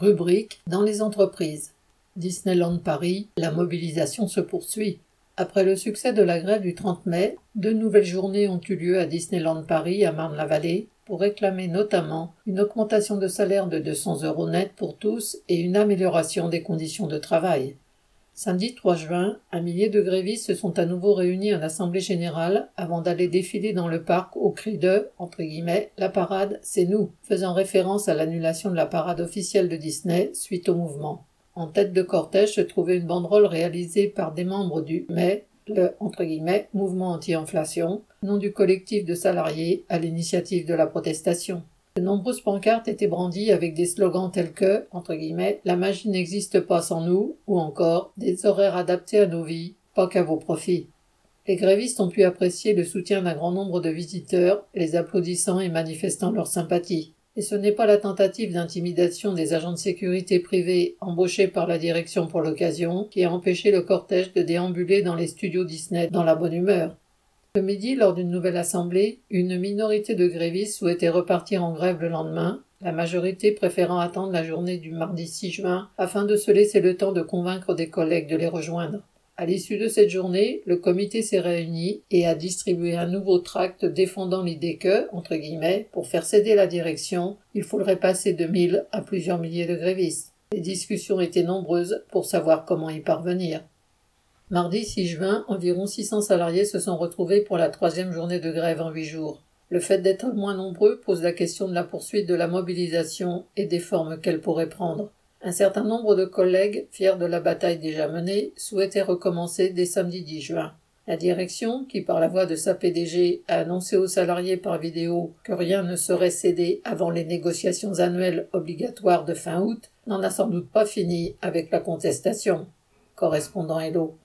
Rubrique Dans les entreprises. Disneyland Paris, la mobilisation se poursuit. Après le succès de la grève du 30 mai, deux nouvelles journées ont eu lieu à Disneyland Paris à Marne-la-Vallée pour réclamer notamment une augmentation de salaire de 200 euros net pour tous et une amélioration des conditions de travail. Samedi 3 juin, un millier de grévistes se sont à nouveau réunis en assemblée générale avant d'aller défiler dans le parc au cri de la parade, c'est nous, faisant référence à l'annulation de la parade officielle de Disney suite au mouvement. En tête de cortège se trouvait une banderole réalisée par des membres du MEI, le entre guillemets, mouvement anti-inflation, nom du collectif de salariés à l'initiative de la protestation. De nombreuses pancartes étaient brandies avec des slogans tels que, entre guillemets, la magie n'existe pas sans nous, ou encore des horaires adaptés à nos vies, pas qu'à vos profits. Les grévistes ont pu apprécier le soutien d'un grand nombre de visiteurs, les applaudissant et manifestant leur sympathie. Et ce n'est pas la tentative d'intimidation des agents de sécurité privés embauchés par la direction pour l'occasion qui a empêché le cortège de déambuler dans les studios Disney dans la bonne humeur. Ce midi, lors d'une nouvelle assemblée, une minorité de grévistes souhaitait repartir en grève le lendemain, la majorité préférant attendre la journée du mardi 6 juin afin de se laisser le temps de convaincre des collègues de les rejoindre. À l'issue de cette journée, le comité s'est réuni et a distribué un nouveau tract défendant l'idée que, entre guillemets, pour faire céder la direction, il faudrait passer de mille à plusieurs milliers de grévistes. Les discussions étaient nombreuses pour savoir comment y parvenir. Mardi 6 juin, environ 600 salariés se sont retrouvés pour la troisième journée de grève en huit jours. Le fait d'être moins nombreux pose la question de la poursuite de la mobilisation et des formes qu'elle pourrait prendre. Un certain nombre de collègues, fiers de la bataille déjà menée, souhaitaient recommencer dès samedi 10 juin. La direction, qui par la voix de sa PDG a annoncé aux salariés par vidéo que rien ne serait cédé avant les négociations annuelles obligatoires de fin août, n'en a sans doute pas fini avec la contestation. Correspondant Hello.